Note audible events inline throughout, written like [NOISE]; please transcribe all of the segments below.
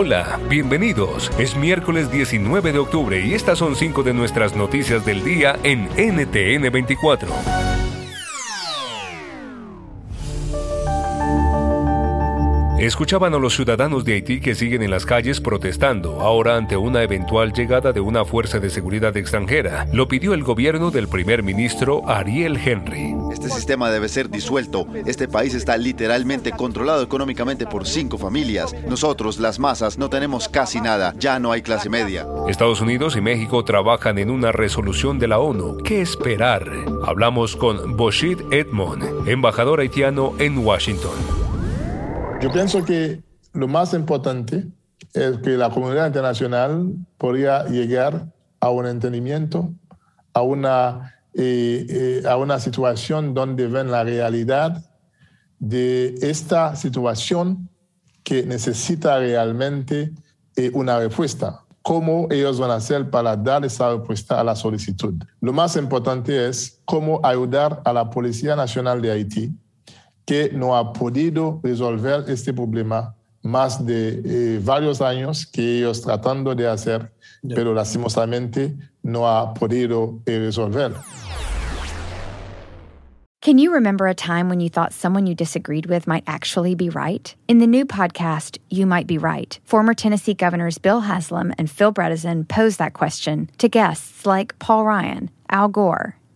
Hola, bienvenidos. Es miércoles 19 de octubre y estas son cinco de nuestras noticias del día en NTN 24. Escuchaban a los ciudadanos de Haití que siguen en las calles protestando, ahora ante una eventual llegada de una fuerza de seguridad extranjera. Lo pidió el gobierno del primer ministro Ariel Henry. Este sistema debe ser disuelto. Este país está literalmente controlado económicamente por cinco familias. Nosotros, las masas, no tenemos casi nada. Ya no hay clase media. Estados Unidos y México trabajan en una resolución de la ONU. ¿Qué esperar? Hablamos con Boshid Edmond, embajador haitiano en Washington. Yo pienso que lo más importante es que la comunidad internacional podría llegar a un entendimiento, a una, eh, eh, a una situación donde ven la realidad de esta situación que necesita realmente eh, una respuesta. ¿Cómo ellos van a hacer para dar esa respuesta a la solicitud? Lo más importante es cómo ayudar a la Policía Nacional de Haití que no ha podido resolver este problema más de eh, varios años que ellos tratando de hacer, yeah. pero lastimosamente no ha podido eh, resolver. Can you remember a time when you thought someone you disagreed with might actually be right? In the new podcast, You Might Be Right, former Tennessee governors Bill Haslam and Phil Bredesen pose that question to guests like Paul Ryan, Al Gore,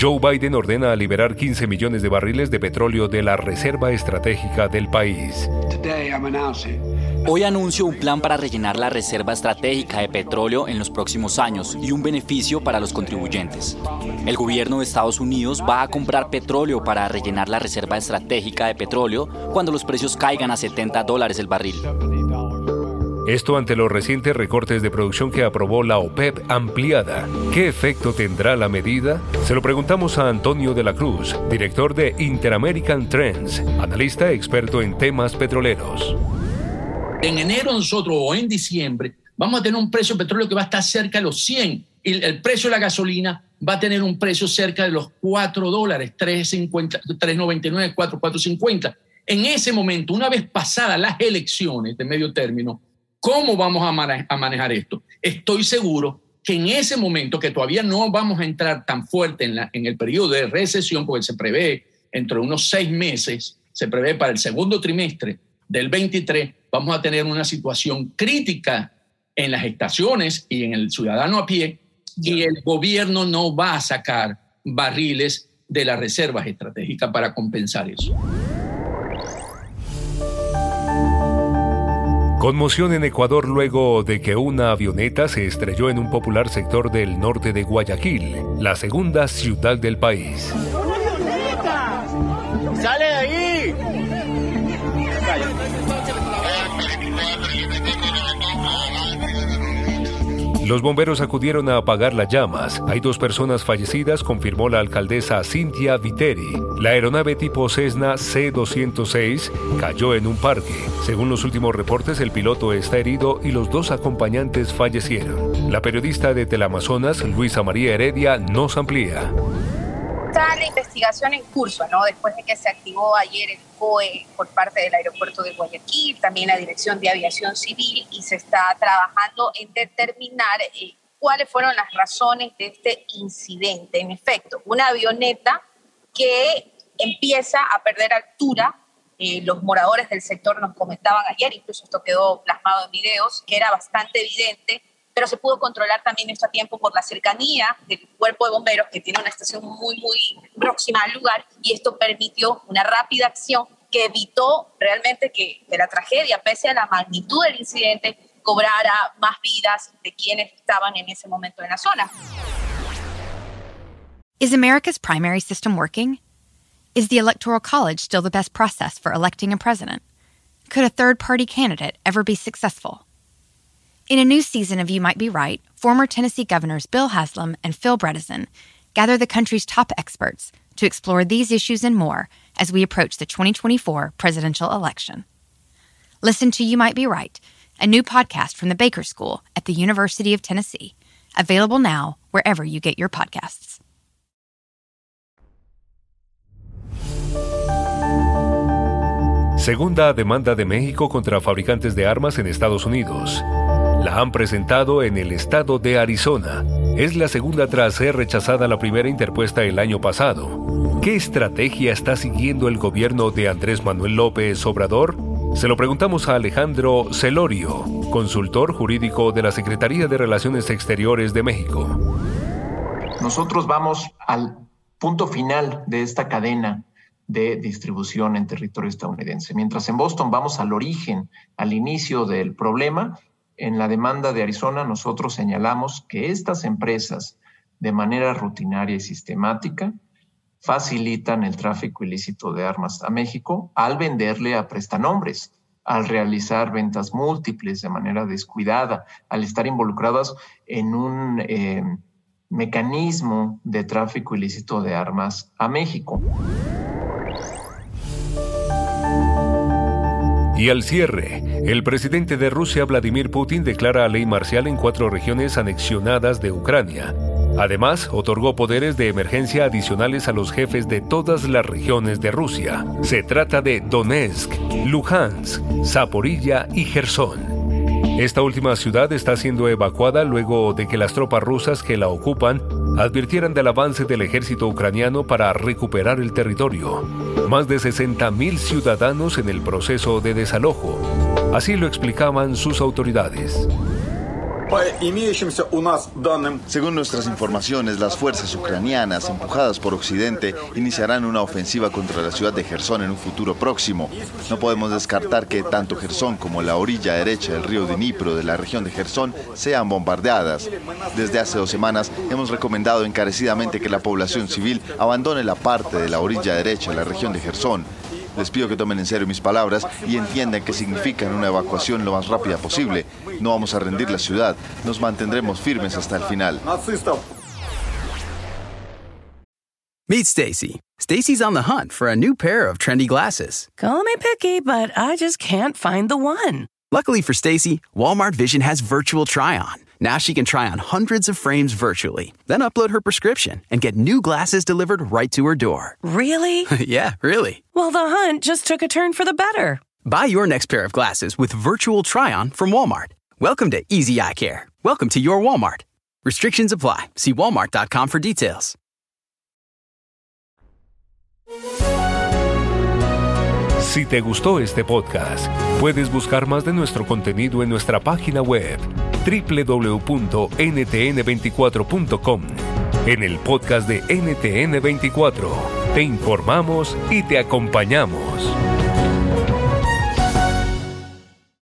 Joe Biden ordena liberar 15 millones de barriles de petróleo de la reserva estratégica del país. Hoy anuncio un plan para rellenar la reserva estratégica de petróleo en los próximos años y un beneficio para los contribuyentes. El gobierno de Estados Unidos va a comprar petróleo para rellenar la reserva estratégica de petróleo cuando los precios caigan a 70 dólares el barril. Esto ante los recientes recortes de producción que aprobó la OPEP ampliada. ¿Qué efecto tendrá la medida? Se lo preguntamos a Antonio de la Cruz, director de Interamerican Trends, analista experto en temas petroleros. En enero nosotros o en diciembre vamos a tener un precio de petróleo que va a estar cerca de los 100 y el precio de la gasolina va a tener un precio cerca de los 4 dólares, 3.99, 4, 4.50. En ese momento, una vez pasadas las elecciones de medio término, ¿Cómo vamos a, mane a, manejar esto? Estoy seguro que en ese momento, que todavía no vamos a entrar tan fuerte en, la, en el periodo de recesión, porque se prevé entre unos seis meses, se prevé para el segundo trimestre del 23, vamos a tener una situación crítica en las estaciones y en el ciudadano a pie, y el gobierno no va a sacar barriles de las reservas estratégicas para compensar eso. Conmoción en Ecuador luego de que una avioneta se estrelló en un popular sector del norte de Guayaquil, la segunda ciudad del país. ¡Una avioneta! ¡Sale Los bomberos acudieron a apagar las llamas. Hay dos personas fallecidas, confirmó la alcaldesa Cintia Viteri. La aeronave tipo Cessna C-206 cayó en un parque. Según los últimos reportes, el piloto está herido y los dos acompañantes fallecieron. La periodista de Teleamazonas, Luisa María Heredia, nos amplía está la investigación en curso, ¿no? Después de que se activó ayer el COE por parte del aeropuerto de Guayaquil, también la Dirección de Aviación Civil, y se está trabajando en determinar eh, cuáles fueron las razones de este incidente. En efecto, una avioneta que empieza a perder altura. Eh, los moradores del sector nos comentaban ayer, incluso esto quedó plasmado en videos, que era bastante evidente pero se pudo controlar también esto a tiempo por la cercanía del cuerpo de bomberos, que tiene una estación muy, muy próxima al lugar, y esto permitió una rápida acción que evitó realmente que, que la tragedia, pese a la magnitud del incidente, cobrara más vidas de quienes estaban en ese momento en la zona. Is America's primary system working? Is the Electoral College still the best process for electing a president? Could a third party candidate ever be successful? In a new season of You Might Be Right, former Tennessee governors Bill Haslam and Phil Bredesen gather the country's top experts to explore these issues and more as we approach the 2024 presidential election. Listen to You Might Be Right, a new podcast from the Baker School at the University of Tennessee, available now wherever you get your podcasts. Segunda demanda de México contra fabricantes de armas en Estados Unidos. La han presentado en el estado de Arizona. Es la segunda tras ser rechazada la primera interpuesta el año pasado. ¿Qué estrategia está siguiendo el gobierno de Andrés Manuel López Obrador? Se lo preguntamos a Alejandro Celorio, consultor jurídico de la Secretaría de Relaciones Exteriores de México. Nosotros vamos al punto final de esta cadena de distribución en territorio estadounidense. Mientras en Boston vamos al origen, al inicio del problema, en la demanda de Arizona nosotros señalamos que estas empresas, de manera rutinaria y sistemática, facilitan el tráfico ilícito de armas a México al venderle a prestanombres, al realizar ventas múltiples de manera descuidada, al estar involucradas en un eh, mecanismo de tráfico ilícito de armas a México. Y al cierre, el presidente de Rusia, Vladimir Putin, declara ley marcial en cuatro regiones anexionadas de Ucrania. Además, otorgó poderes de emergencia adicionales a los jefes de todas las regiones de Rusia. Se trata de Donetsk, Luhansk, Zaporilla y Gerson. Esta última ciudad está siendo evacuada luego de que las tropas rusas que la ocupan advirtieran del avance del ejército ucraniano para recuperar el territorio. Más de 60.000 ciudadanos en el proceso de desalojo. Así lo explicaban sus autoridades. Según nuestras informaciones, las fuerzas ucranianas, empujadas por Occidente, iniciarán una ofensiva contra la ciudad de Gerson en un futuro próximo. No podemos descartar que tanto Gerson como la orilla derecha del río Dnipro de la región de Gerson sean bombardeadas. Desde hace dos semanas hemos recomendado encarecidamente que la población civil abandone la parte de la orilla derecha de la región de Gerson les pido que tomen en serio mis palabras y entiendan que significan una evacuación lo más rápida posible. No vamos a rendir la ciudad, nos mantendremos firmes hasta el final. Meet Stacy. Stacy's on the hunt for a new pair of trendy glasses. Call me picky, but I just can't find the one. Luckily for Stacy, Walmart Vision has virtual try-on. Now she can try on hundreds of frames virtually, then upload her prescription and get new glasses delivered right to her door. Really? [LAUGHS] yeah, really. Well, the hunt just took a turn for the better. Buy your next pair of glasses with virtual try on from Walmart. Welcome to Easy Eye Care. Welcome to your Walmart. Restrictions apply. See walmart.com for details. Si te gustó este podcast, puedes buscar más de nuestro contenido en nuestra página web www.ntn24.com. En el podcast de NTN24 te informamos y te acompañamos.